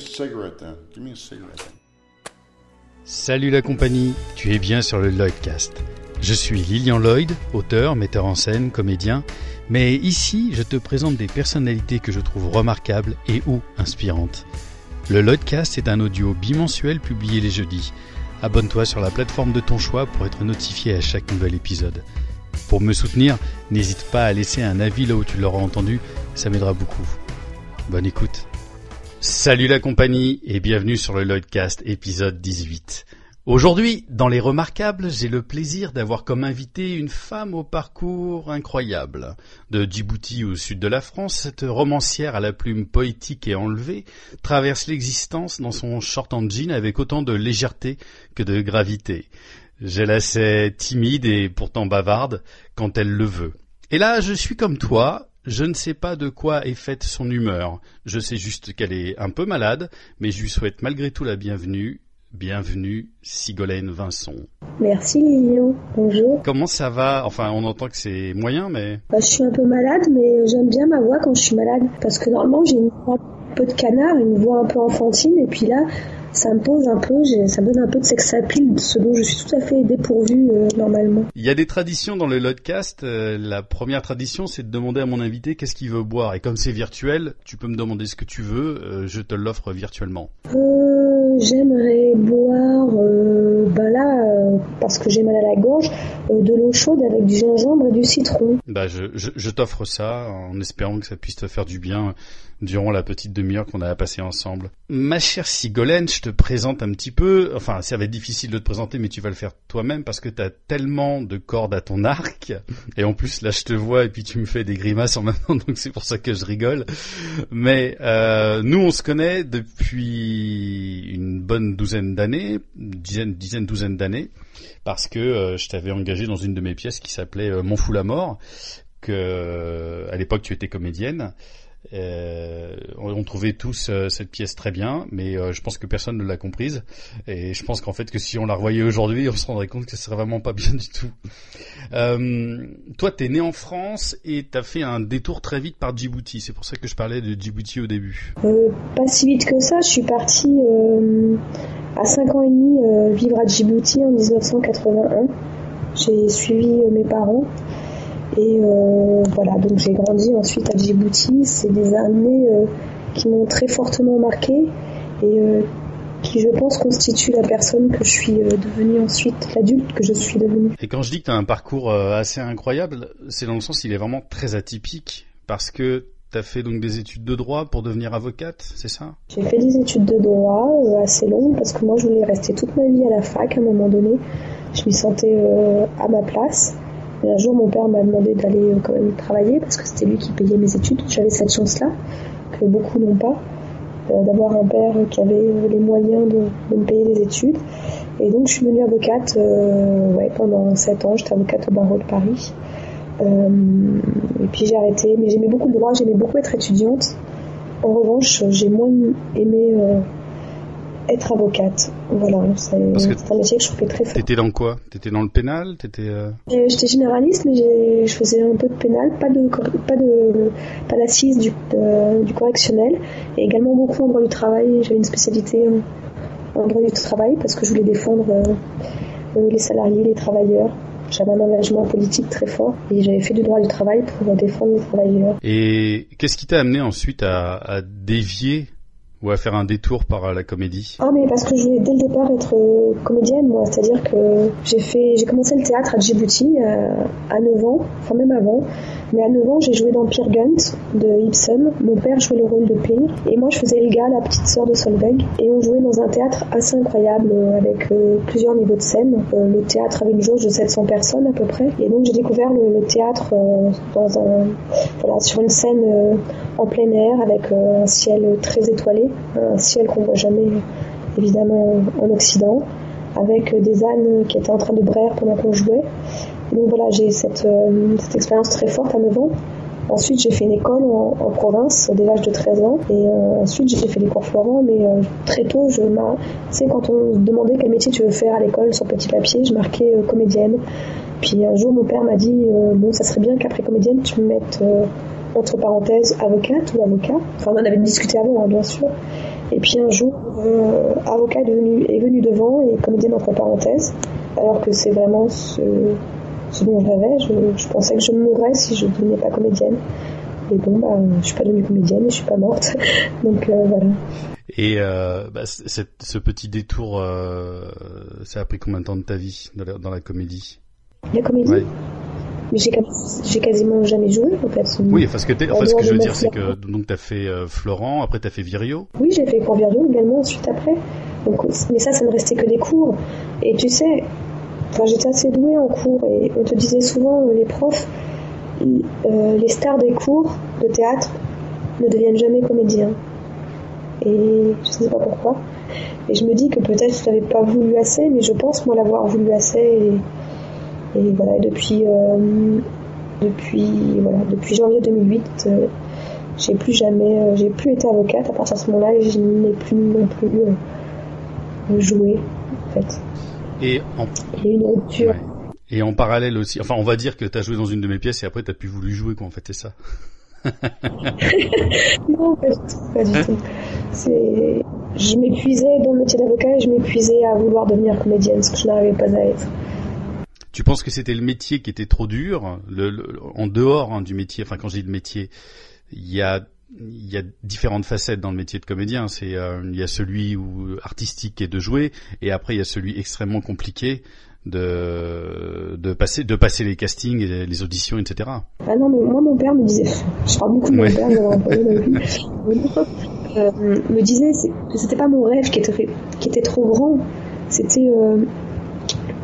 cigarette then. Salut la compagnie, tu es bien sur le Lloydcast. Je suis Lilian Lloyd, auteur, metteur en scène, comédien, mais ici je te présente des personnalités que je trouve remarquables et ou inspirantes. Le Lloydcast est un audio bimensuel publié les jeudis. Abonne-toi sur la plateforme de ton choix pour être notifié à chaque nouvel épisode. Pour me soutenir, n'hésite pas à laisser un avis là où tu l'auras entendu, ça m'aidera beaucoup. Bonne écoute. Salut la compagnie et bienvenue sur le Lloydcast épisode 18. Aujourd'hui, dans les remarquables, j'ai le plaisir d'avoir comme invité une femme au parcours incroyable. De Djibouti au sud de la France, cette romancière à la plume poétique et enlevée traverse l'existence dans son short en jean avec autant de légèreté que de gravité. Je la timide et pourtant bavarde quand elle le veut. Et là, je suis comme toi, je ne sais pas de quoi est faite son humeur. Je sais juste qu'elle est un peu malade, mais je lui souhaite malgré tout la bienvenue. Bienvenue, Sigolène Vincent. Merci Lilian, bonjour. Comment ça va? Enfin, on entend que c'est moyen, mais... Bah, je suis un peu malade, mais j'aime bien ma voix quand je suis malade. Parce que normalement, j'ai une voix peu de canard, une voix un peu enfantine, et puis là, ça me pose un peu, ça me donne un peu de sex appeal, ce dont je suis tout à fait dépourvu euh, normalement. Il y a des traditions dans le Lodcast. Euh, la première tradition, c'est de demander à mon invité qu'est-ce qu'il veut boire. Et comme c'est virtuel, tu peux me demander ce que tu veux, euh, je te l'offre virtuellement. J'aimerais boire, bah là, parce que j'ai mal à la gorge, de l'eau chaude avec du gingembre et du citron. Bah, je, je, je t'offre ça en espérant que ça puisse te faire du bien durant la petite demi-heure qu'on a passée ensemble. Ma chère Sigolène, je te présente un petit peu, enfin ça va être difficile de te présenter mais tu vas le faire toi-même parce que tu as tellement de cordes à ton arc et en plus là je te vois et puis tu me fais des grimaces en même temps donc c'est pour ça que je rigole. Mais euh, nous on se connaît depuis une bonne douzaine d'années, dizaine, dizaine, douzaine d'années parce que euh, je t'avais engagé dans une de mes pièces qui s'appelait euh, Mon fou la mort que euh, à l'époque tu étais comédienne euh, on trouvait tous euh, cette pièce très bien, mais euh, je pense que personne ne l'a comprise. Et je pense qu'en fait que si on la revoyait aujourd'hui, on se rendrait compte que ce serait vraiment pas bien du tout. Toi, t'es né en France et t'as fait un détour très vite par Djibouti. C'est pour ça que je parlais de Djibouti au début. pas si vite que ça. Je suis partie à 5 ans et demi vivre à Djibouti en 1981. J'ai suivi mes parents. Et euh, voilà, donc j'ai grandi ensuite à Djibouti. C'est des années euh, qui m'ont très fortement marqué et euh, qui, je pense, constituent la personne que je suis devenue ensuite, l'adulte que je suis devenue. Et quand je dis que tu as un parcours assez incroyable, c'est dans le sens il est vraiment très atypique parce que tu as fait donc des études de droit pour devenir avocate, c'est ça? J'ai fait des études de droit assez longues parce que moi je voulais rester toute ma vie à la fac à un moment donné. Je m'y sentais à ma place. Un jour, mon père m'a demandé d'aller euh, quand même travailler parce que c'était lui qui payait mes études. J'avais cette chance-là, que beaucoup n'ont pas, euh, d'avoir un père qui avait euh, les moyens de, me payer les études. Et donc, je suis devenue avocate ouais, pendant 7 ans. J'étais avocate au barreau de Paris. et puis j'ai arrêté, mais j'aimais beaucoup le droit, j'aimais beaucoup être étudiante. En revanche, j'ai moins aimé être avocate. Voilà, c'est un métier que je trouvais très fort. T'étais dans quoi? T'étais dans le pénal? T'étais euh... J'étais généraliste, mais je faisais un peu de pénal, pas de pas de pas d'assises du, du correctionnel, et également beaucoup en droit du travail. J'avais une spécialité en, droit du travail parce que je voulais défendre euh, euh, les salariés, les travailleurs. J'avais un engagement politique très fort et j'avais fait du droit du travail pour défendre les travailleurs. Et qu'est-ce qui t'a amené ensuite à, à dévier ou à faire un détour par la comédie? Ah mais parce que je voulais dès le départ être euh, comédienne moi, c'est-à-dire que j'ai fait j'ai commencé le théâtre à Djibouti euh, à 9 ans, enfin même avant, mais à 9 ans j'ai joué dans Peer Gynt de Ibsen, mon père jouait le rôle de Peer. Et moi je faisais Elga, la petite sœur de Solveig. Et on jouait dans un théâtre assez incroyable euh, avec plusieurs niveaux de scène. le théâtre avait une jauge de 700 personnes à peu près. Et donc j'ai découvert le, le théâtre dans un voilà sur une scène en plein air avec un ciel très étoilé un ciel qu'on voit jamais évidemment en Occident, avec des ânes qui étaient en train de braire pendant qu'on jouait. Et donc voilà, j'ai cette, euh, cette expérience très forte à 9 ans. Ensuite, j'ai fait une école en, province dès l'âge de 13 ans. Et euh, ensuite, j'ai fait les cours Florent. Mais euh, très tôt, je sais, quand on me demandait quel métier tu veux faire à l'école sur petit papier, je marquais comédienne. Puis un jour, mon père m'a dit Bon, ça serait bien qu'après comédienne, tu me mettes entre parenthèses avocate ou avocat. Enfin, on en avait discuté avant, hein, bien sûr. Et puis un jour, euh, avocat est, venu devant et comédienne entre parenthèses, alors que c'est vraiment ce, ce dont je rêvais. Je, je, pensais que je mourrais si je ne devenais pas comédienne. Et bon, bah, je suis pas devenue comédienne et je suis pas morte. Donc euh, voilà. Et euh, bah, ce petit détour, ça a pris combien de temps de ta vie dans la, dans la comédie? La comédie? Ouais. Mais j'ai, quasiment jamais joué en fait. Oui, parce que En enfin, ce que je veux dire, c'est que donc t'as fait euh, Florent, après t'as fait Virio. Oui, j'ai fait cours Virio également ensuite après. Donc, mais ça, ça ne restait que des cours. Et tu sais, enfin, j'étais assez douée en cours et on te disait souvent, euh, les profs, euh, les stars des cours de théâtre ne deviennent jamais comédiens. Et je ne sais pas pourquoi. Et je me dis que peut-être je l'avais pas voulu assez, mais je pense moi l'avoir voulu assez. Et, et voilà, depuis, euh, depuis, voilà, depuis janvier 2008, euh, j'ai plus jamais, euh, j'ai plus été avocate à partir de ce moment-là je n'ai plus non plus joué en fait. Et en, Il y a eu une rupture. ouais. et en parallèle aussi, enfin, on va dire que t'as joué dans une de mes pièces et après t'as plus voulu jouer, quoi. En fait, c'est ça. Non, pas du tout, pas du tout. C'est, je m'épuisais dans le métier d'avocat et je m'épuisais à vouloir devenir comédienne, ce que je n'arrivais pas à être. Tu penses que c'était le métier qui était trop dur, le, le- en dehors hein, du métier. Enfin, quand je dis de métier, il y a il y a différentes facettes dans le métier de comédien. C'est euh, il y a celui où artistique est de jouer, et après il y a celui extrêmement compliqué de de passer de passer les castings, et les auditions, etc. Ah non, mais moi, mon père me disait, je parle beaucoup de mon père. Euh, me disait que c'était pas mon rêve qui était, qui était trop grand, c'était euh,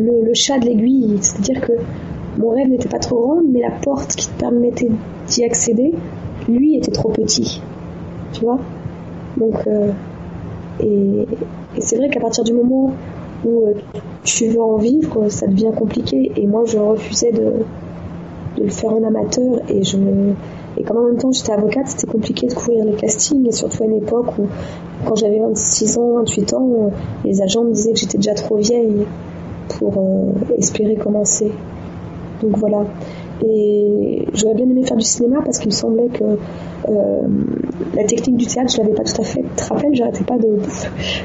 le, chat de l'aiguille. C'est-à-dire que mon rêve n'était pas trop grand, mais la porte qui te permettait d'y accéder, lui, était trop petit. Tu vois? Donc, euh, et, c'est vrai qu'à partir du moment où euh, tu veux en vivre, ça devient compliqué. Et moi, je refusais de, de le faire en amateur et je et comme en même temps j'étais avocate c'était compliqué de courir les castings et surtout à une époque où quand j'avais 26 ans 28 ans euh, les agents me disaient que j'étais déjà trop vieille pour euh, espérer commencer donc voilà et j'aurais bien aimé faire du cinéma parce qu'il me semblait que euh, la technique du théâtre je l'avais pas tout à fait tu te rappelles j'arrêtais pas de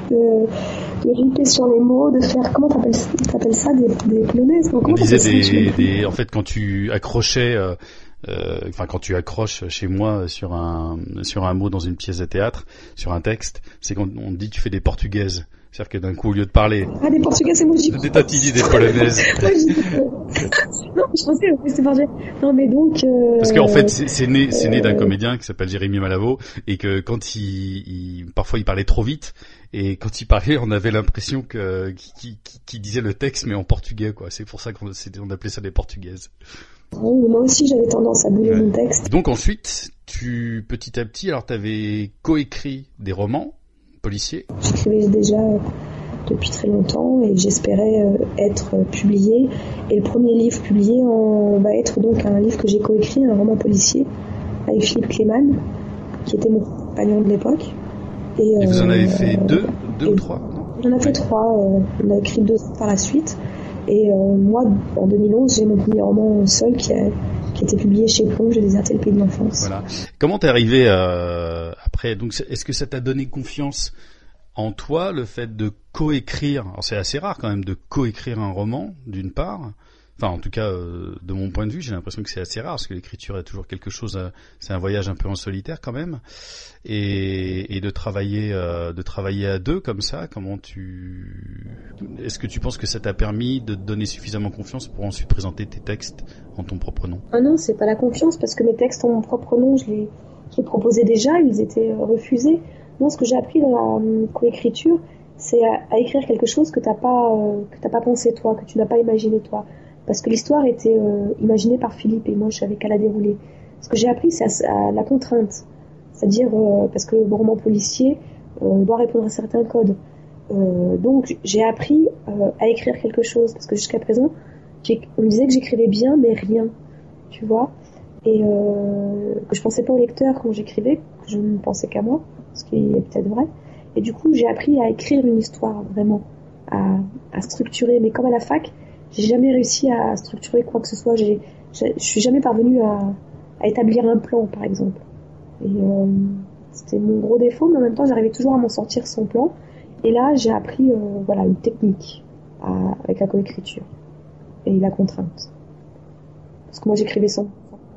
de, de riper sur les mots de faire comment t'appelles ça des, des polonaises On disait ça des, en fait, quand tu accrochais, euh, euh, enfin quand tu accroches chez moi sur un sur un mot dans une pièce de théâtre, sur un texte, c'est qu'on on dit que tu fais des portugaises. C'est-à-dire que d'un coup, au lieu de parler, Ah, des Portugais, c'est moi, des tatidis des polonaises. Non, je pensais que c'était Portugais. Non, mais donc. euh, Parce qu'en fait, c'est né, c'est né d'un comédien qui s'appelle Jérémy Malavo et que quand il, il- parfois il parlait trop vite et quand il parlait, on avait l'impression que qu'il qu'il- qu'il disait le texte mais en portugais quoi. C'est pour ça qu'on on appelait ça des portugaises. bon, moi aussi, j'avais tendance à bouler Ouais. mon texte. Donc ensuite, tu petit à petit, alors t'avais coécrit des romans policiers. J'écrivais déjà euh, depuis très longtemps et j'espérais euh, être euh, publié. Et le premier livre publié en, va être donc un livre que j'ai coécrit, un roman policier, avec Philippe Clément, qui était mon compagnon de l'époque. Et, Et vous en avez fait deux, deux ou trois On en a fait Ouais. trois, euh, on a écrit deux par la suite. Et moi, en 2011, j'ai mon premier roman seul qui a publié chez Plomb, J'ai déserté le pays de l'enfance. Voilà. Comment t'es arrivé euh, après Donc, est-ce que ça t'a donné confiance en toi le fait de coécrire? Alors, c'est assez rare quand même de coécrire un roman, d'une part. Enfin, en tout cas, euh, de mon point de vue, j'ai l'impression que c'est assez rare parce que l'écriture est toujours quelque chose. euh, c'est un voyage un peu en solitaire quand même, et, de travailler, euh, de travailler à deux comme ça. Comment tu Est-ce que tu penses que ça t'a permis de te donner suffisamment confiance pour ensuite présenter tes textes en ton propre nom? Ah non, c'est pas la confiance, parce que mes textes en mon propre nom, je les, je les proposais déjà, ils étaient refusés. Non, ce que j'ai appris dans la coécriture, c'est à, écrire quelque chose que t'as pas, que t'as pas pensé toi, que tu n'as pas imaginé toi. Parce que l'histoire était euh, imaginée par Philippe et moi, je savais qu'à la dérouler. Ce que j'ai appris, c'est à, la contrainte. C'est-à-dire, euh, parce que le roman policier euh, doit répondre à certains codes. Euh, donc, j'ai appris à écrire quelque chose, parce que jusqu'à présent, on me disait que j'écrivais bien, mais rien tu vois, et que je pensais pas au lecteur quand j'écrivais, que je ne pensais qu'à moi, ce qui est peut-être vrai. Et du coup, j'ai appris à écrire une histoire, vraiment, à structurer. Mais comme à la fac, j'ai jamais réussi à structurer quoi que ce soit. Je suis jamais parvenue à, établir un plan, par exemple. Euh, c'était mon gros défaut, mais en même temps, j'arrivais toujours à m'en sortir sans plan. Et là, j'ai appris euh, voilà une technique avec la coécriture et la contrainte. Parce que moi, j'écrivais sans,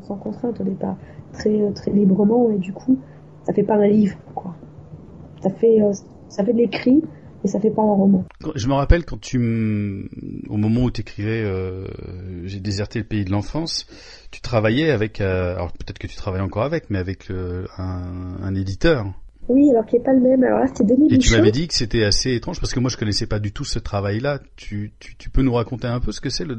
contrainte au départ, très très librement, et du coup, ça fait pas un livre, quoi. Ça fait euh, ça fait de l'écrit, et ça fait pas un roman. Je me rappelle quand tu, au moment où tu écrivais euh, J'ai déserté le pays de l'enfance, tu travaillais avec, euh, alors peut-être que tu travailles encore avec, mais avec euh, un, un, éditeur. Oui, alors qui est pas le même. Alors là, c'était Denis Et tu m'avais dit que c'était assez étrange parce que moi je connaissais pas du tout ce travail-là. Tu, tu, tu peux nous raconter un peu ce que c'est le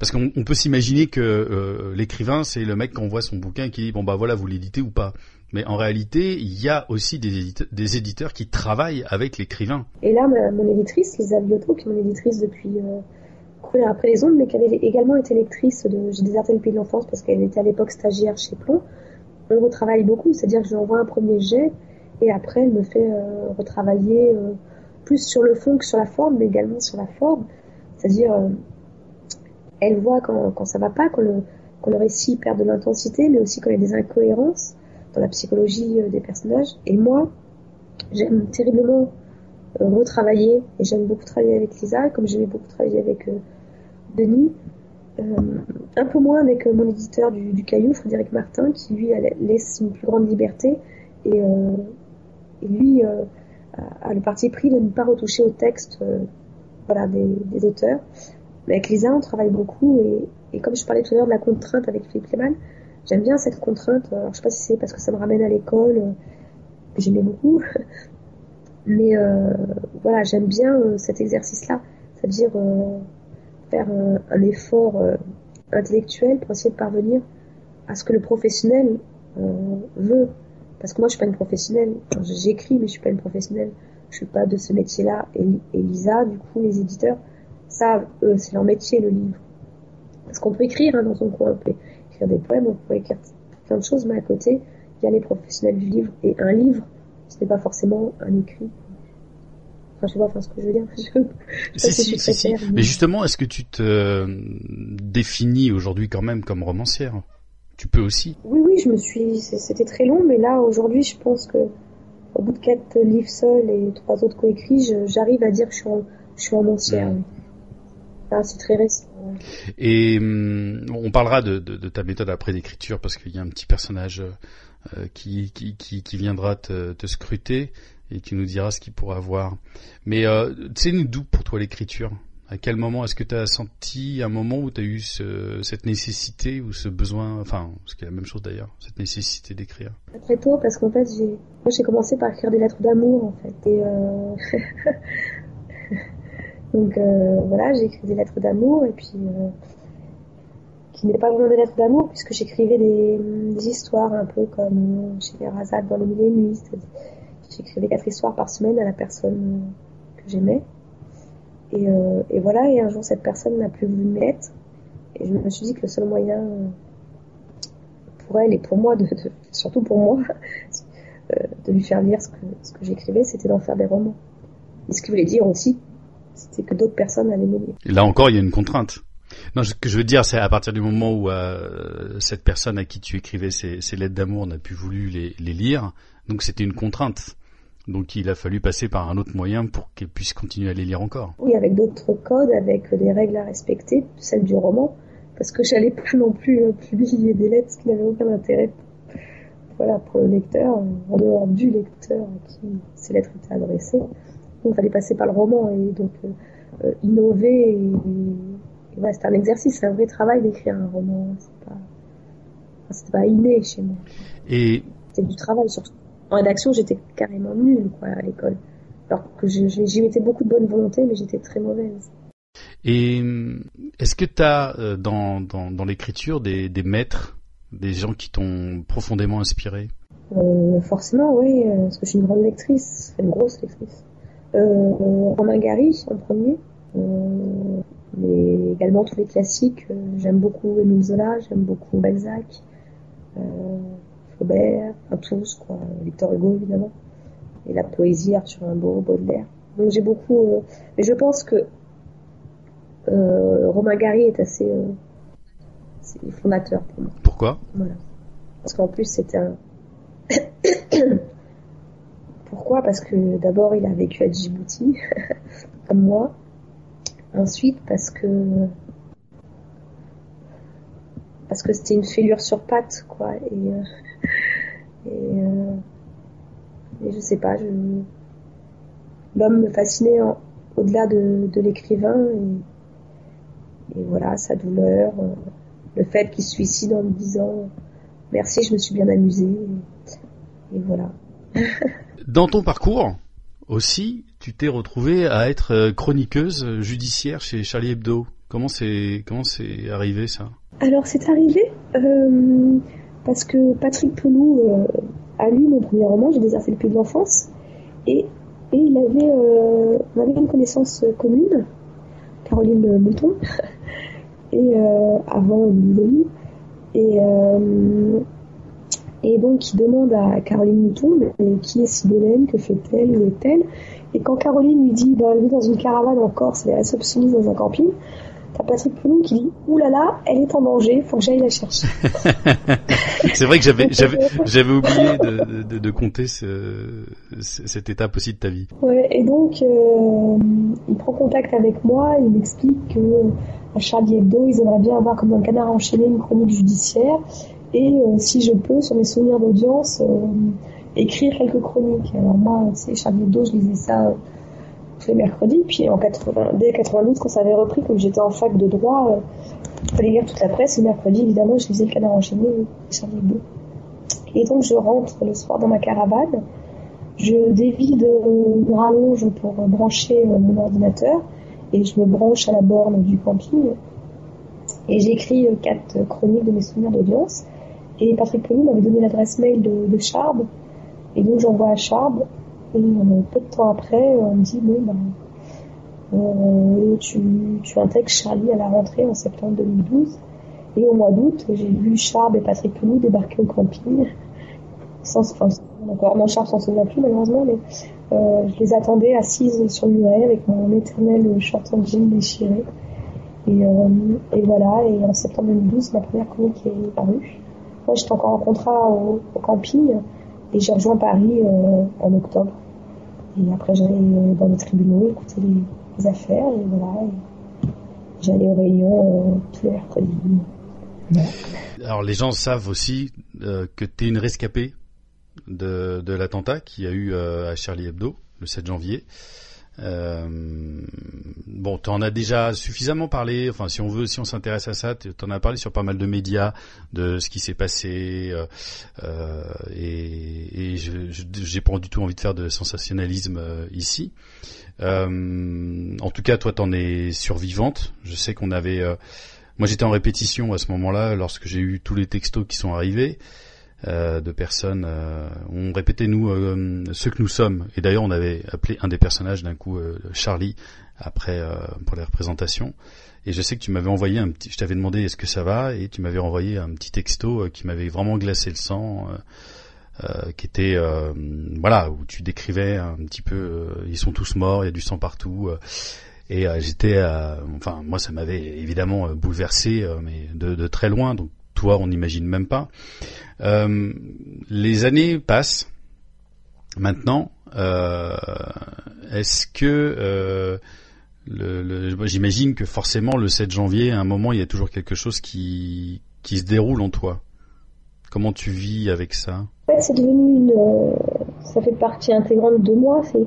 parce qu'on peut s'imaginer que euh, l'écrivain c'est le mec qui envoie son bouquin qui dit bon bah voilà vous l'éditez ou pas. Mais en réalité, il y a aussi des, éditeurs, qui travaillent avec l'écrivain. Et là, mon éditrice, Lisa Biotto, qui est mon éditrice depuis euh, Courir après les ondes, mais qui avait également été lectrice de J'ai déserté le pays de l'enfance parce qu'elle était à l'époque stagiaire chez Plomb, on retravaille beaucoup. C'est-à-dire que je lui envoie un premier jet et après, elle me fait euh, retravailler euh, plus sur le fond que sur la forme, mais également sur la forme. C'est-à-dire, elle voit quand, quand ça va pas, quand le, récit perd de l'intensité, mais aussi quand il y a des incohérences dans la psychologie euh, des personnages. Et moi, j'aime terriblement euh, retravailler, et j'aime beaucoup travailler avec Lisa, comme j'aimais beaucoup travailler avec euh, Denis. un peu moins avec mon éditeur du, Caillou, Frédéric Martin, qui lui laisse une plus grande liberté et, lui a, le parti pris de ne pas retoucher au texte des, auteurs. Avec Lisa, on travaille beaucoup et, comme je parlais tout à l'heure de la contrainte avec Philippe Clément, J'aime bien cette contrainte. Alors, je sais pas si c'est parce que ça me ramène à l'école, euh, que j'aimais beaucoup. Mais euh, voilà, j'aime bien euh, cet exercice-là. C'est-à-dire faire un effort intellectuel pour essayer de parvenir à ce que le professionnel veut. Parce que moi, je suis pas une professionnelle. J'écris, mais je suis pas une professionnelle. Je suis pas de ce métier-là. Et, Lisa, du coup, les éditeurs savent, eux, c'est leur métier, le livre. Parce qu'on peut écrire hein, dans son coin, on des poèmes, on pourrait écrire plein de choses, mais à côté, il y a les professionnels du livre. Et un livre, ce n'est pas forcément un écrit. Enfin, je sais pas enfin, ce que je veux dire. si, si, si, si. Mais justement, est-ce que tu te euh, définis aujourd'hui quand même comme romancière? Tu peux aussi Oui, oui, je me suis. C'était très long, mais là, aujourd'hui, je pense que au bout de quatre livres seuls et trois autres coécrits, j'arrive à dire que je suis, je suis romancière. Ah, c'est très récent. Et hum, on parlera de, de, de, ta méthode après d'écriture parce qu'il y a un petit personnage euh, qui, qui, qui, qui, viendra te, te, scruter et qui nous dira ce qu'il pourra voir. Mais euh, c'est d'où pour toi l'écriture? À quel moment est-ce que tu as senti un moment où tu as eu ce, cette nécessité ou ce besoin, enfin, ce qui est la même chose d'ailleurs, cette nécessité d'écrire? Très tôt parce qu'en fait j'ai, moi j'ai commencé par écrire des lettres d'amour en fait et euh... Donc euh, voilà, j'ai écrit des lettres d'amour et puis euh, qui n'étaient pas vraiment des lettres d'amour puisque j'écrivais des, histoires un peu comme chez Razak dans les mille nuits. J'écrivais quatre histoires par semaine à la personne que j'aimais. Et, euh, et, voilà, et un jour cette personne n'a plus voulu m'être. Et je me suis dit que le seul moyen pour elle et pour moi, surtout pour moi, de lui faire lire ce que, ce que j'écrivais, c'était d'en faire des romans. Et ce qui voulait dire aussi c'était que d'autres personnes allaient m'aider. Là encore, il y a une contrainte. Non, ce que je veux dire, c'est à partir du moment où euh, cette personne à qui tu écrivais ces, ces lettres d'amour n'a plus voulu les, les lire, donc c'était une contrainte. Donc il a fallu passer par un autre moyen pour qu'elle puisse continuer à les lire encore. Oui, avec d'autres codes, avec des règles à respecter, celles du roman, parce que j'allais pas non plus euh, publier des lettres qui n'avaient aucun intérêt voilà, pour le lecteur, en dehors du lecteur à qui ces lettres étaient adressées il fallait passer par le roman et donc euh, euh innover. Et, c'est un exercice, c'est un vrai travail d'écrire un roman. C'est pas, enfin, pas inné chez moi. Et c'était du travail surtout. En rédaction, j'étais carrément nulle quoi à l'école. Alors que j'y mettais beaucoup de bonne volonté, mais j'étais très mauvaise. Et est-ce que tu as euh, dans, dans, dans l'écriture des, des maîtres, des gens qui t'ont profondément inspiré? Euh, Forcément, oui, parce que je suis une grande lectrice, une grosse lectrice. Euh, Romain Gary en premier, euh, mais également tous les classiques. Euh, j'aime beaucoup Émile Zola, j'aime beaucoup Balzac, Flaubert, enfin tous quoi, Victor Hugo évidemment, et la poésie Arthur Rimbaud, Baudelaire. Donc j'ai beaucoup, mais je pense que Romain Gary est assez fondateur pour moi. Pourquoi? Voilà. Parce qu'en plus c'était un Pourquoi? Parce que d'abord, il a vécu à Djibouti, comme moi. Ensuite, parce que parce que c'était une fêlure sur pattes, quoi. Et, euh, et, euh, je sais pas, je... l'homme me fascinait au-delà de, de l'écrivain. Et, et, voilà, sa douleur, euh, le fait qu'il se suicide en me disant merci, je me suis bien amusée. Et, voilà. Dans ton parcours aussi, tu t'es retrouvée à être chroniqueuse judiciaire chez Charlie Hebdo. Comment c'est comment c'est arrivé ça? Alors c'est arrivé euh, parce que Patrick Pelou euh, a lu mon premier roman, J'ai déserté le pays de l'enfance, et, et il avait, euh, on avait une connaissance commune, Caroline Mouton, et avant Lily, et et donc il demande à Caroline Mouton qui est Sibolaine, que fait-elle, où est-elle? Et quand Caroline lui dit, bah, elle est dans une caravane en Corse, elle est réceptionniste dans un camping, T'as Patrick Pelou qui dit Ouh là là, elle est en danger, faut que j'aille la chercher. c'est vrai que j'avais j'avais j'avais oublié de, de, de compter ce, cette étape aussi de ta vie. Ouais, et donc euh, il prend contact avec moi, il m'explique que à Charlie Hebdo, ils aimeraient bien avoir comme un canard enchaîné une chronique judiciaire et euh, si je peux, sur mes souvenirs d'audience, euh, écrire quelques chroniques. Alors moi, sais, Charlie Hebdo, je lisais ça tous les mercredis. Puis en 80, dès 92, quand ça avait repris, comme j'étais en fac de droit, il euh, fallait lire toute la presse. Et mercredi, évidemment, je lisais le canard enchaîné et Et donc je rentre le soir dans ma caravane. Je dévide une rallonge pour brancher euh, mon ordinateur et je me branche à la borne du camping. Et j'écris euh, quatre chroniques de mes souvenirs d'audience. Et Patrick Pelou m'avait donné l'adresse mail de, de Charb. Et donc j'envoie à Charb et euh, peu de temps après, on me dit, bon, ben, euh, tu, intègres Charlie à la rentrée en septembre 2012. Et au mois d'août, j'ai vu Charb et Patrick Pelou débarquer au camping. Sans, enfin, encore, mon Charb s'en souvient plus malheureusement, mais euh, je les attendais assises sur le muret avec mon éternel short en jean déchiré. Et, euh, et, voilà, et en septembre 2012, ma première chronique est parue. Moi, j'étais encore en contrat au, au camping et j'ai rejoint Paris euh, en octobre. Et après, j'allais euh, dans les tribunaux écouter les, affaires. Et voilà. J'allais aux réunions euh, tous les mercredis. Alors, les gens savent aussi que tu es une rescapée de, de l'attentat qu'il y a eu à Charlie Hebdo le 7 janvier. Euh, bon, tu en as déjà suffisamment parlé. Enfin, si on veut, si on s'intéresse à ça, tu en as parlé sur pas mal de médias de ce qui s'est passé. Euh, euh et, et j'ai pas du tout envie de faire de sensationnalisme euh, ici. Euh, en tout cas, toi, t'en es survivante. Je sais qu'on avait. moi, j'étais en répétition à ce moment-là lorsque j'ai eu tous les textos qui sont arrivés. Euh, de personnes. Euh, on répétait nous euh, ce que nous sommes. Et d'ailleurs, on avait appelé un des personnages d'un coup Charlie après pour les représentations. Et je sais que tu m'avais envoyé un petit. Je t'avais demandé est-ce que ça va? Et tu m'avais envoyé un petit texto qui m'avait vraiment glacé le sang. qui était voilà où tu décrivais un petit peu ils sont tous morts il y a du sang partout et j'étais enfin moi ça m'avait évidemment bouleversé mais de, de, très loin donc toi on n'imagine même pas euh, les années passent. Maintenant, euh, est-ce que euh, j'imagine que forcément le 7 janvier, à un moment, il y a toujours quelque chose qui, qui se déroule en toi. Comment tu vis avec ça? En fait, c'est devenu une, ça fait partie intégrante de moi. C'est,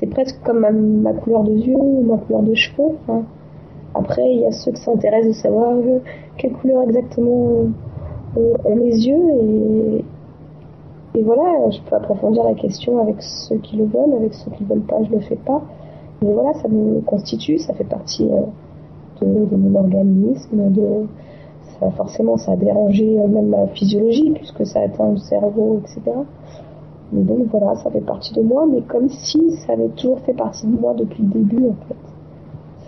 c'est presque comme ma, couleur de yeux, ma couleur de cheveux. Après, il y a ceux qui s'intéressent de savoir quelle couleur exactement ont mes yeux et, voilà, je peux approfondir la question avec ceux qui le veulent, avec ceux qui ne veulent pas, je le fais pas. Mais voilà, ça me constitue, ça fait partie euh, de, mon organisme, de, forcément ça a dérangé euh, même ma physiologie puisque ça atteint le cerveau, etc. Mais donc voilà, ça fait partie de moi, mais comme si ça avait toujours fait partie de moi depuis le début en fait.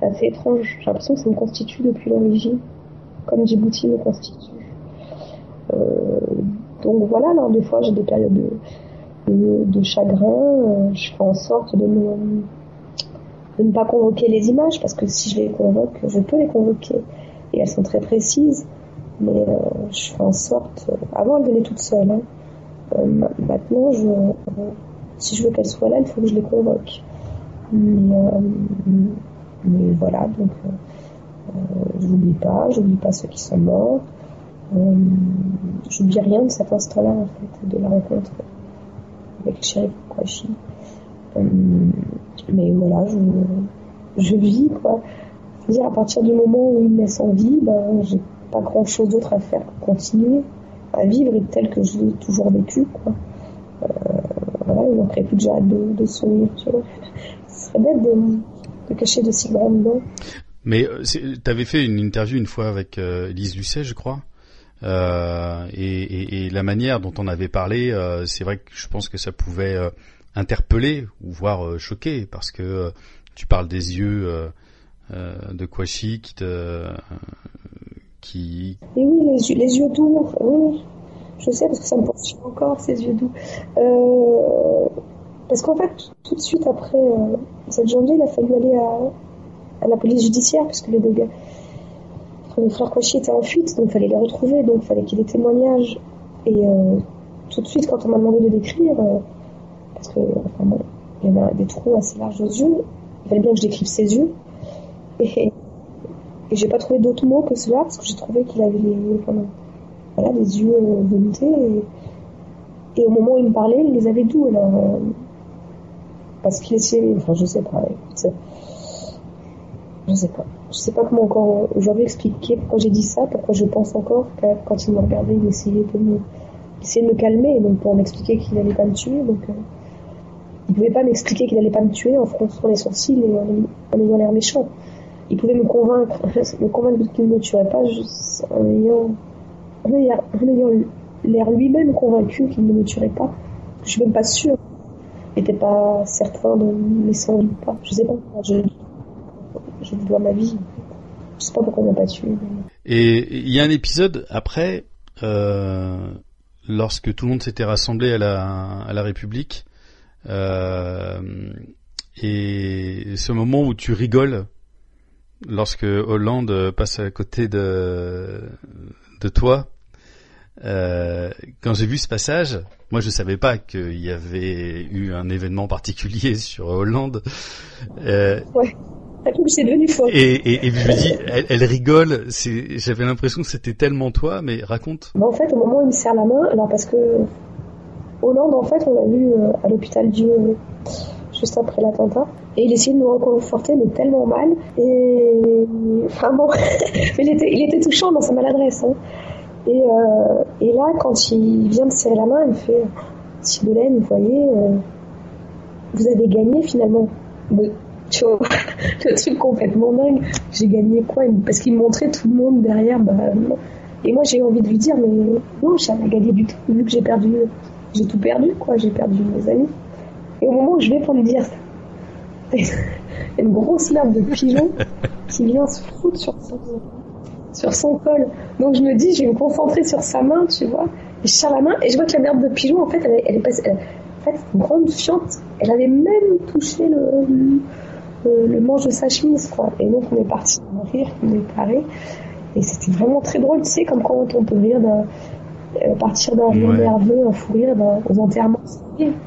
C'est assez étrange, j'ai l'impression que ça me constitue depuis l'origine, comme Djibouti me constitue. Euh, donc voilà, alors des fois j'ai des périodes de, chagrin, euh, je fais en sorte de, ne pas convoquer les images parce que si je les convoque, je peux les convoquer et elles sont très précises. Mais euh, je fais en sorte. avant, elles venaient toutes seules. Hein. maintenant, je, si je veux qu'elles soient là, il faut que je les convoque. Mais voilà, donc je n'oublie pas, j'oublie pas ceux qui sont morts. j'oublie rien de cet instant-là, en fait, de la rencontre avec shérif Kouachi. mais voilà, je, je vis, quoi. C'est-à-dire, à partir du moment où il me laisse en vie, ben, j'ai pas grand chose d'autre à faire que continuer à vivre tel que je l'ai toujours vécu, quoi. Euh, voilà, il manquerait plus j'ai de, de sourire, tu vois. Ce serait bête de, de de. Mais euh, tu avais fait une interview une fois avec euh, Lise Lucet, je crois. Euh, et, et, et, la manière dont on avait parlé, euh, c'est vrai que je pense que ça pouvait interpeller ou voire choquer parce que tu parles des yeux de Kouachi qui te qui. Et oui, les yeux, les yeux doux. Oui, je sais parce que ça me poursuit encore ces yeux doux. parce qu'en fait, tout de suite après cette janvier, il a fallu aller à, la police judiciaire parce que les deux gars les frères Kouachi étaient en fuite, donc il fallait les retrouver, donc il fallait qu'il y ait des témoignages. Et euh, tout de suite, quand on m'a demandé de décrire, euh, parce que enfin, bon, il y avait des trous assez larges aux yeux, il fallait bien que je décrive ses yeux. Et, et j'ai pas trouvé d'autres mots que cela, parce que j'ai trouvé qu'il avait les, voilà, yeux euh, veloutés. Et, et, au moment où il me parlait, il les avait doux. Alors, euh, parce qu'il essayait, enfin je sais pas, je sais pas. Je sais pas comment encore aujourd'hui expliquer pourquoi j'ai dit ça, pourquoi je pense encore que quand il me regardait, il essayait de me, de me calmer, donc pour m'expliquer qu'il n'allait pas me tuer. Donc, euh, il pouvait pas m'expliquer qu'il n'allait pas me tuer en fronçant les sourcils et en, ayant l'air méchant. Il pouvait me convaincre, me convaincre qu'il ne me tuerait pas juste en ayant, en ayant, l'air lui-même convaincu qu'il ne me tuerait pas. Je suis même pas sûre. Il n'était pas certain de me laisser en vie ou pas. Je sais pas. Je, je dois ma vie. Je sais pas pourquoi on m'a pas tué. Et il y a un épisode après, euh, lorsque tout le monde s'était rassemblé à la, à la République, euh, et ce moment où tu rigoles lorsque Hollande passe à côté de, de toi. Euh, quand j'ai vu ce passage, moi je savais pas qu'il y avait eu un événement particulier sur Hollande. Euh, ouais. C'est devenu faux. Et, et, et, je me dis, elle, elle rigole. J'avais l'impression que c'était tellement toi, mais raconte. Bah en fait, au moment où il me serre la main, alors parce que Hollande, en fait, on l'a vu euh, à l'hôpital Dieu juste après l'attentat. Et il essayait de nous reconforter, mais tellement mal. Et enfin bon, il était, il était touchant dans sa maladresse. Hein. Et, euh, et là, quand il vient me serrer la main, il me fait Sibolaine, vous voyez, euh, vous avez gagné finalement. Tu vois, le truc complètement dingue. J'ai gagné quoi? Parce qu'il montrait tout le monde derrière. Bah, et moi, j'ai envie de lui dire, mais non, j'ai rien gagné du tout, vu que j'ai perdu, j'ai tout perdu, quoi. J'ai perdu mes amis. Et au moment où je vais pour lui dire ça, il y a une grosse merde de pigeon qui vient se foutre sur son, sur son col. Donc je me dis, je vais me concentrer sur sa main, tu vois. Et je serre la main et je vois que la merde de pigeon, en fait, elle, elle est passée. en fait, une grande fiente, elle avait même touché le, le, manche de sa chemise, quoi. Et donc, on est parti rire, on est paré. Et c'était vraiment très drôle, tu sais, comme quand on peut rire d'un, euh, partir d'un rire nerveux, un fou rire aux enterrements.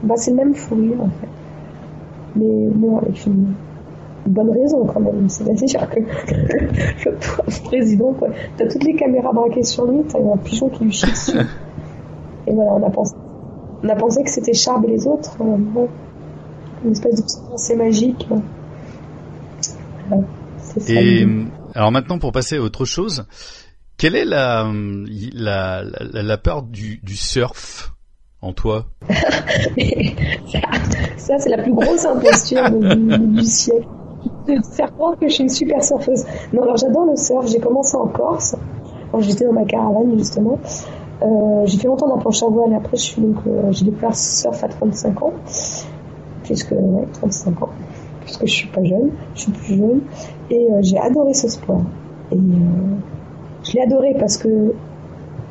Bah, c'est le même fou rire, en fait. Mais bon, avec une, bonne raison, quand même. C'est-à-dire que le président, quoi, t'as toutes les caméras braquées sur lui, t'as un pigeon qui lui chie dessus. Et voilà, on a pensé, on a pensé que c'était Charb et les autres. Euh, bon, une espèce de pensée magique. Et alors maintenant, pour passer à autre chose, quelle est la la, la, la peur du, du surf en toi? Ça, c'est la plus grosse imposture du, du, siècle. De faire croire que je suis une super surfeuse. Non, alors j'adore le surf. J'ai commencé en Corse. Quand j'étais dans ma caravane, justement. Euh, j'ai fait longtemps dans planche à. Après, je suis donc, euh, j'ai découvert surf à 35 ans. Puisque, ouais, 35 ans parce que je suis pas jeune, je suis plus jeune, et euh, j'ai adoré ce sport. Et je l'ai adoré parce que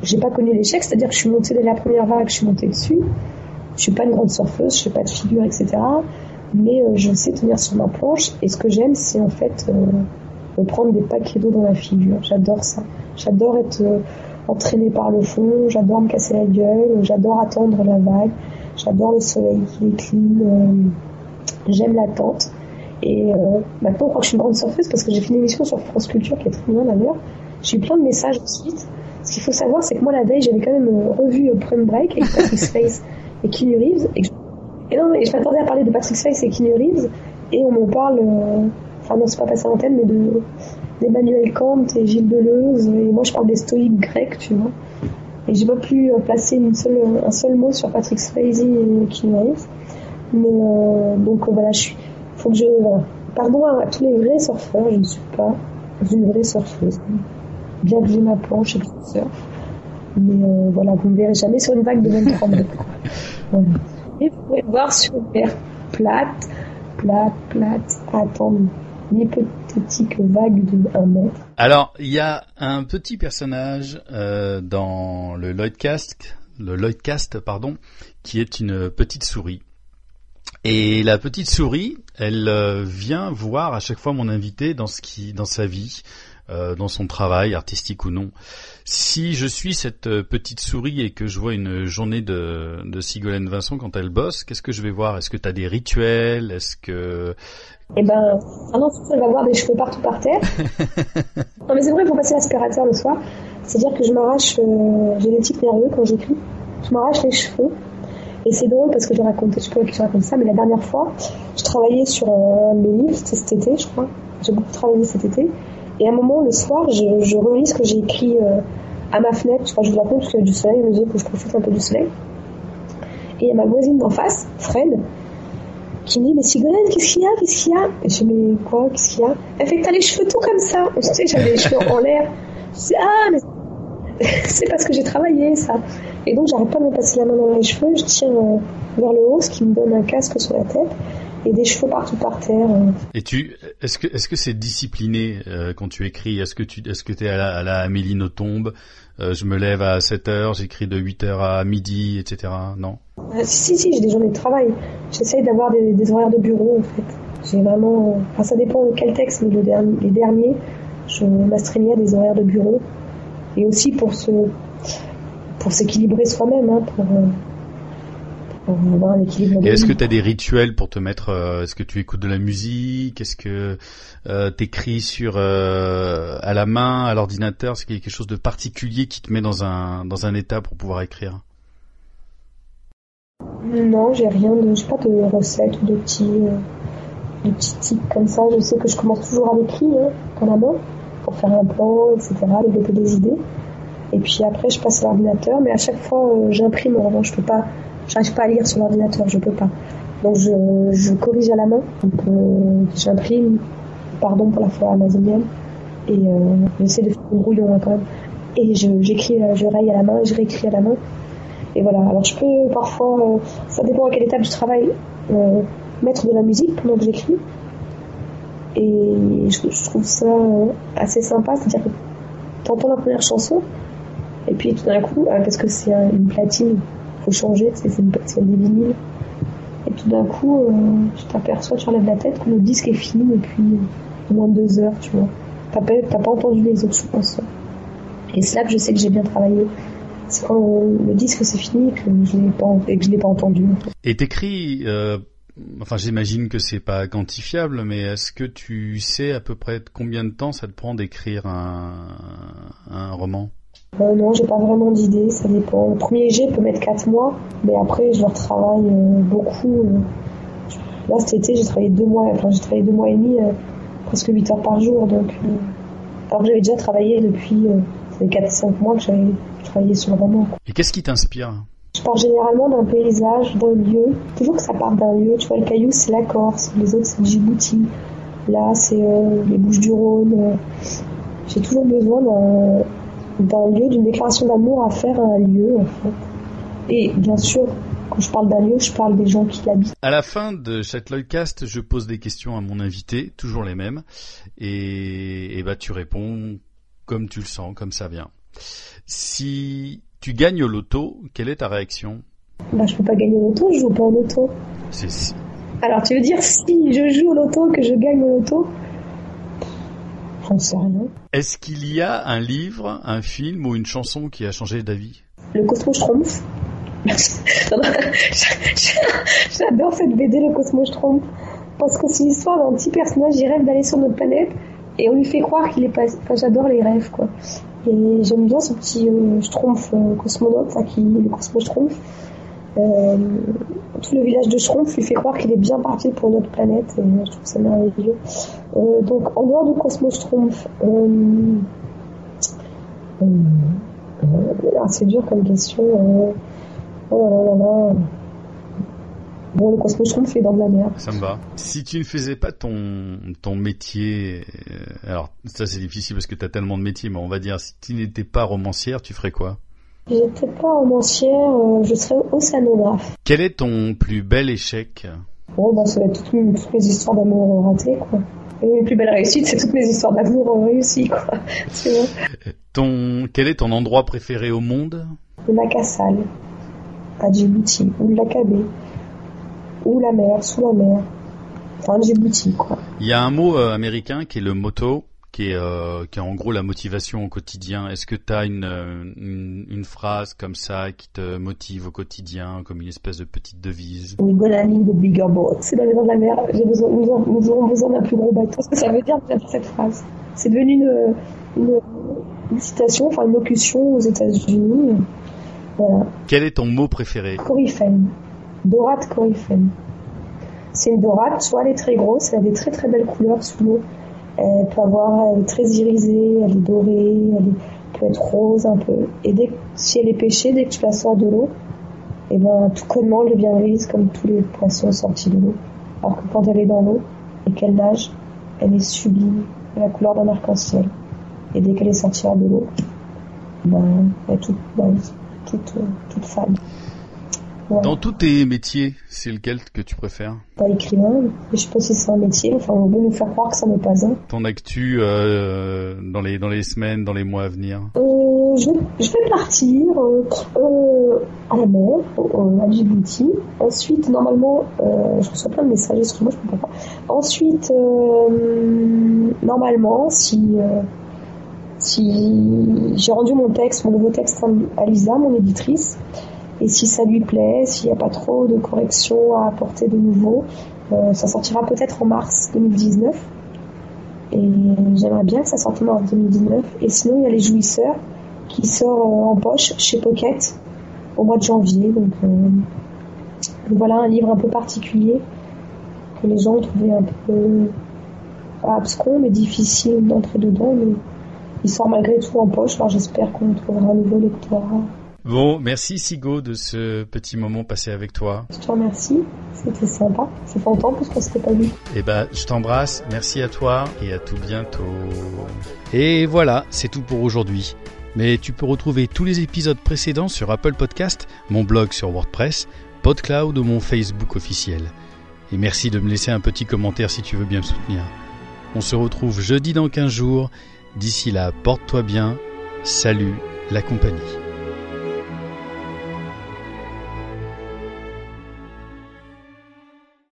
j'ai pas connu l'échec, c'est-à-dire que je suis montée dès la première vague, je suis montée dessus. Je suis pas une grande surfeuse, je fais pas de figure, etc. Mais euh, je sais tenir sur ma planche, et ce que j'aime, c'est en fait me prendre des paquets d'eau dans la figure. J'adore ça. J'adore être entraînée par le fond, j'adore me casser la gueule, j'adore attendre la vague, J'adore le soleil qui décline. Euh, j'aime l'attente. Et euh, maintenant, je crois que je suis une grande surfeuse parce que j'ai fait une émission sur France Culture qui est très bien d'ailleurs. J'ai eu plein de messages ensuite. Ce qu'il faut savoir, c'est que moi, la veille, j'avais quand même euh, revu Prime Break avec Patrick Swayze et Keanu Reeves. Et non, mais je m'attendais à parler de Patrick Swayze et Keanu Reeves. Et on me parle, enfin non, c'est pas passé à l'antenne, mais de d'Emmanuel Kant et Gilles Deleuze. Et moi, je parle des stoïques grecs, tu vois. Et j'ai pas pu placer une seule, un seul mot sur Patrick Swayze et Keanu Reeves. Mais donc voilà, je suis faut que je. Pardon à, tous les vrais surfeurs, je ne suis pas une vraie surfeuse. Bien que j'ai ma planche et que je surfe. Mais euh, voilà, vous ne me verrez jamais sur une vague de 23 mètres. Voilà. Et vous pouvez voir sur mer plate, plate, plate, attendre une hypothétique vague de 1 mètre. Alors, il y a un petit personnage euh, dans le Lloydcast, le Lloydcast, pardon, qui est une petite souris. Et la petite souris, elle euh, vient voir à chaque fois mon invité dans ce qui, dans sa vie, euh, dans son travail, artistique ou non. Si je suis cette euh, petite souris et que je vois une journée de, de Sigolène Vincent quand elle bosse, qu'est-ce que je vais voir? Est-ce que tu as des rituels? Est-ce que... Eh ben, ah non, elle va voir des cheveux partout par terre. non mais c'est vrai, il faut passer l'aspirateur le soir. C'est-à-dire que je m'arrache, j'ai des tics nerveux quand j'écris. Je m'arrache les cheveux et c'est drôle parce que je raconte, je pas qui je raconte ça, mais la dernière fois, je travaillais sur un de mes livres, c'était cet été, je crois. J'ai beaucoup travaillé cet été. Et à un moment, le soir, je, relis ce que j'ai écrit euh, à ma fenêtre. Je que je la fenêtre parce qu'il y a du soleil, je me dis que je profite un peu du soleil. Et il y a ma voisine d'en face, Fred, qui me dit, mais Sigolène, qu'est-ce qu'il y a, qu'est-ce qu'il y a? Et je dis, mais quoi, qu'est-ce qu'il y a? Elle fait, t'as les cheveux tout comme ça. tu sais, j'avais les cheveux en l'air. Je dis, ah, mais c'est parce que j'ai travaillé, ça. Et donc, j'arrête pas de me passer la main dans les cheveux, je tire euh, vers le haut, ce qui me donne un casque sur la tête et des cheveux partout par terre. Euh. Et tu, est-ce que, est-ce que c'est discipliné euh, quand tu écris? Est-ce que tu, est-ce que t'es à la, à la Amélie Nothomb Je me lève à 7 heures, j'écris de 8 heures à midi, etc. Non Si, si, j'ai des journées de travail. J'essaye d'avoir des, horaires de bureau, en fait. J'ai vraiment, enfin, ça dépend de quel texte, mais le dernier, les derniers, je m'astreignais à des horaires de bureau. Et aussi pour se, pour s'équilibrer soi-même, hein, pour, euh, pour, avoir un équilibre. est-ce que tu as des rituels pour te mettre euh, Est-ce que tu écoutes de la musique? Est-ce que euh, tu écris sur euh, à la main, à l'ordinateur? Est-ce qu'il y a quelque chose de particulier qui te met dans un dans un état pour pouvoir écrire? Non, j'ai rien de, j'ai pas de recettes ou de petits de petits tips comme ça. Je sais que je commence toujours à l'écrit, hein, dans la main, pour faire un plan, etc., développer des idées. Et puis après, je passe à l'ordinateur, mais à chaque fois, euh, j'imprime. En revanche, je peux pas, j'arrive pas à lire sur l'ordinateur, je peux pas. Donc je, je corrige à la main. Donc euh, j'imprime, pardon pour la fois amazonienne, et euh, j'essaie de faire un brouillon hein, quand même. Et j'écris, je, raye à la main, je réécris à la main. Et voilà. Alors je peux parfois, ça dépend à quelle étape du travail, mettre de la musique pendant que j'écris. Et je, je, trouve ça assez sympa, c'est-à-dire que t'entends la première chanson, et puis tout d'un coup, euh, parce que c'est une platine, faut changer, c'est une, c'est des vinyles. Et tout d'un coup, euh, tu t'aperçois, tu enlèves la tête que le disque est fini depuis au moins deux heures, tu vois. T'as pas, pas entendu les autres chansons. Et c'est là que je sais que j'ai bien travaillé. C'est quand le disque c'est fini et que je l'ai pas entendu. Et t'écris, euh, enfin j'imagine que c'est pas quantifiable, mais est-ce que tu sais à peu près combien de temps ça te prend d'écrire un, un roman? Euh, non, j'ai pas vraiment d'idée, ça dépend. Le premier jet peut mettre 4 mois, mais après je retravaille euh, beaucoup. Euh. Là cet été j'ai travaillé deux mois, enfin j'ai travaillé deux mois et demi, presque 8 heures par jour, donc alors que j'avais déjà travaillé depuis ça 4-5 mois que j'avais travaillé sur le roman. Et qu'est-ce qui t'inspire? Je pars généralement d'un paysage, d'un lieu. Toujours que ça part d'un lieu. Tu vois, le caillou, c'est la Corse. Les autres, c'est Djibouti. Là, c'est les Bouches du Rhône. J'ai toujours besoin d'un d'un lieu, d'une déclaration d'amour à faire à un lieu, en fait. Et bien sûr, quand je parle d'un lieu, je parle des gens qui l'habitent. À la fin de cette Lloydcast, je pose des questions à mon invité, toujours les mêmes, et, et bah tu réponds comme tu le sens, comme ça vient. Si tu gagnes au loto, quelle est ta réaction? Bah je peux pas gagner au loto, je joue pas au loto. C'est si. Alors tu veux dire si je joue au loto, que je gagne au loto? Est-ce qu'il y a un livre, un film ou une chanson qui a changé d'avis? Le Cosmo Schtroumpf, J'adore cette BD, le Cosmos Trompe, parce que c'est l'histoire d'un petit personnage, il rêve d'aller sur notre planète, et on lui fait croire qu'il est pas. Enfin, j'adore les rêves, quoi. Et j'aime bien ce petit euh, Schtroumpf euh, cosmonaute, qui, le Cosmos Schtroumpf. Euh, tout le village de Schtroumpf lui fait croire qu'il est bien parti pour notre planète, et je trouve ça merveilleux. Euh, donc, en dehors du Cosmos Schtroumpf, euh, ah, c'est dur comme question. Oh. Bon, le Cosmos Schtroumpf est dans de la merde. Ça me va. Si tu ne faisais pas ton, ton métier, alors ça c'est difficile parce que tu as tellement de métiers, mais on va dire si tu n'étais pas romancière, tu ferais quoi? J'étais pas romancière, euh, je serais océanographe. Quel est ton plus bel échec? Bon, bah, ça va être toutes, mes- toutes mes histoires d'amour ratées, quoi. Et mes plus belles réussites, c'est toutes mes histoires d'amour réussies, quoi. C'est vrai. ton, Quel est ton endroit préféré au monde? Le lac Assal, à Djibouti, ou le lac Abbé, ou la mer, sous la mer. Enfin, Djibouti, quoi. Il y a un mot euh, américain qui est le motto, qui est, euh, qui est en gros la motivation au quotidien. Est-ce que tu as une, euh, une, une phrase comme ça qui te motive au quotidien, comme une espèce de petite devise? We gonna need a bigger boat. C'est dans les dents de la mer. J'ai besoin, nous, aurons- nous aurons besoin d'un plus gros bateau. Ce que ça veut dire, j'adore cette phrase. C'est devenu une, une, une citation, enfin une locution aux États-Unis. Voilà. Quel est ton mot préféré? Coryphène. Dorade coryphène. C'est une dorade, soit elle est très grosse, elle a des très très belles couleurs sous l'eau. Elle peut avoir, elle est très irisée, elle est dorée, elle peut être rose un peu. Et dès que, si elle est pêchée, dès que tu la sors de l'eau, et ben tout connement elle devient grise comme tous les poissons sortis de l'eau. Alors que quand elle est dans l'eau et qu'elle nage, elle est sublime, la couleur d'un arc-en-ciel. Et dès qu'elle est sortie de l'eau, ben elle est toute, ben, toute, euh, toute fade. Dans tous tes métiers, c'est lequel que tu préfères? Pas écrivain, je sais pas si c'est un métier, enfin on veut nous faire croire que ça n'est pas un. Ton actu euh, dans les dans les semaines, dans les mois à venir? Euh, je, vais, je vais partir euh, euh, à la mer, à Djibouti. Ensuite, normalement, je reçois plein de messages, excuse-moi, je comprends pas. Ensuite, normalement, si, si j'ai rendu mon texte, mon nouveau texte à Lisa, mon éditrice, et si ça lui plaît, s'il n'y a pas trop de corrections à apporter de nouveau, euh, ça sortira peut-être en mars 2019. Et j'aimerais bien que ça sorte en mars 2019. Et sinon, il y a Les Jouisseurs qui sort euh, en poche chez Pocket au mois de janvier. Donc, euh, donc voilà un livre un peu particulier que les gens ont trouvé un peu pas abscon mais difficile d'entrer dedans. Mais il sort malgré tout en poche. Alors j'espère qu'on trouvera un nouveau lectorat. Bon, merci Sigo de ce petit moment passé avec toi. Je te remercie. C'était sympa. Fait longtemps parce qu'on s'était pas vu. Eh ben, je t'embrasse, merci à toi et à tout bientôt. Et voilà, c'est tout pour aujourd'hui. Mais tu peux retrouver tous les épisodes précédents sur Apple Podcast, mon blog sur WordPress, PodCloud ou mon Facebook officiel. Et merci de me laisser un petit commentaire si tu veux bien me soutenir. On se retrouve jeudi dans 15 jours. D'ici là, porte-toi bien. Salut la compagnie.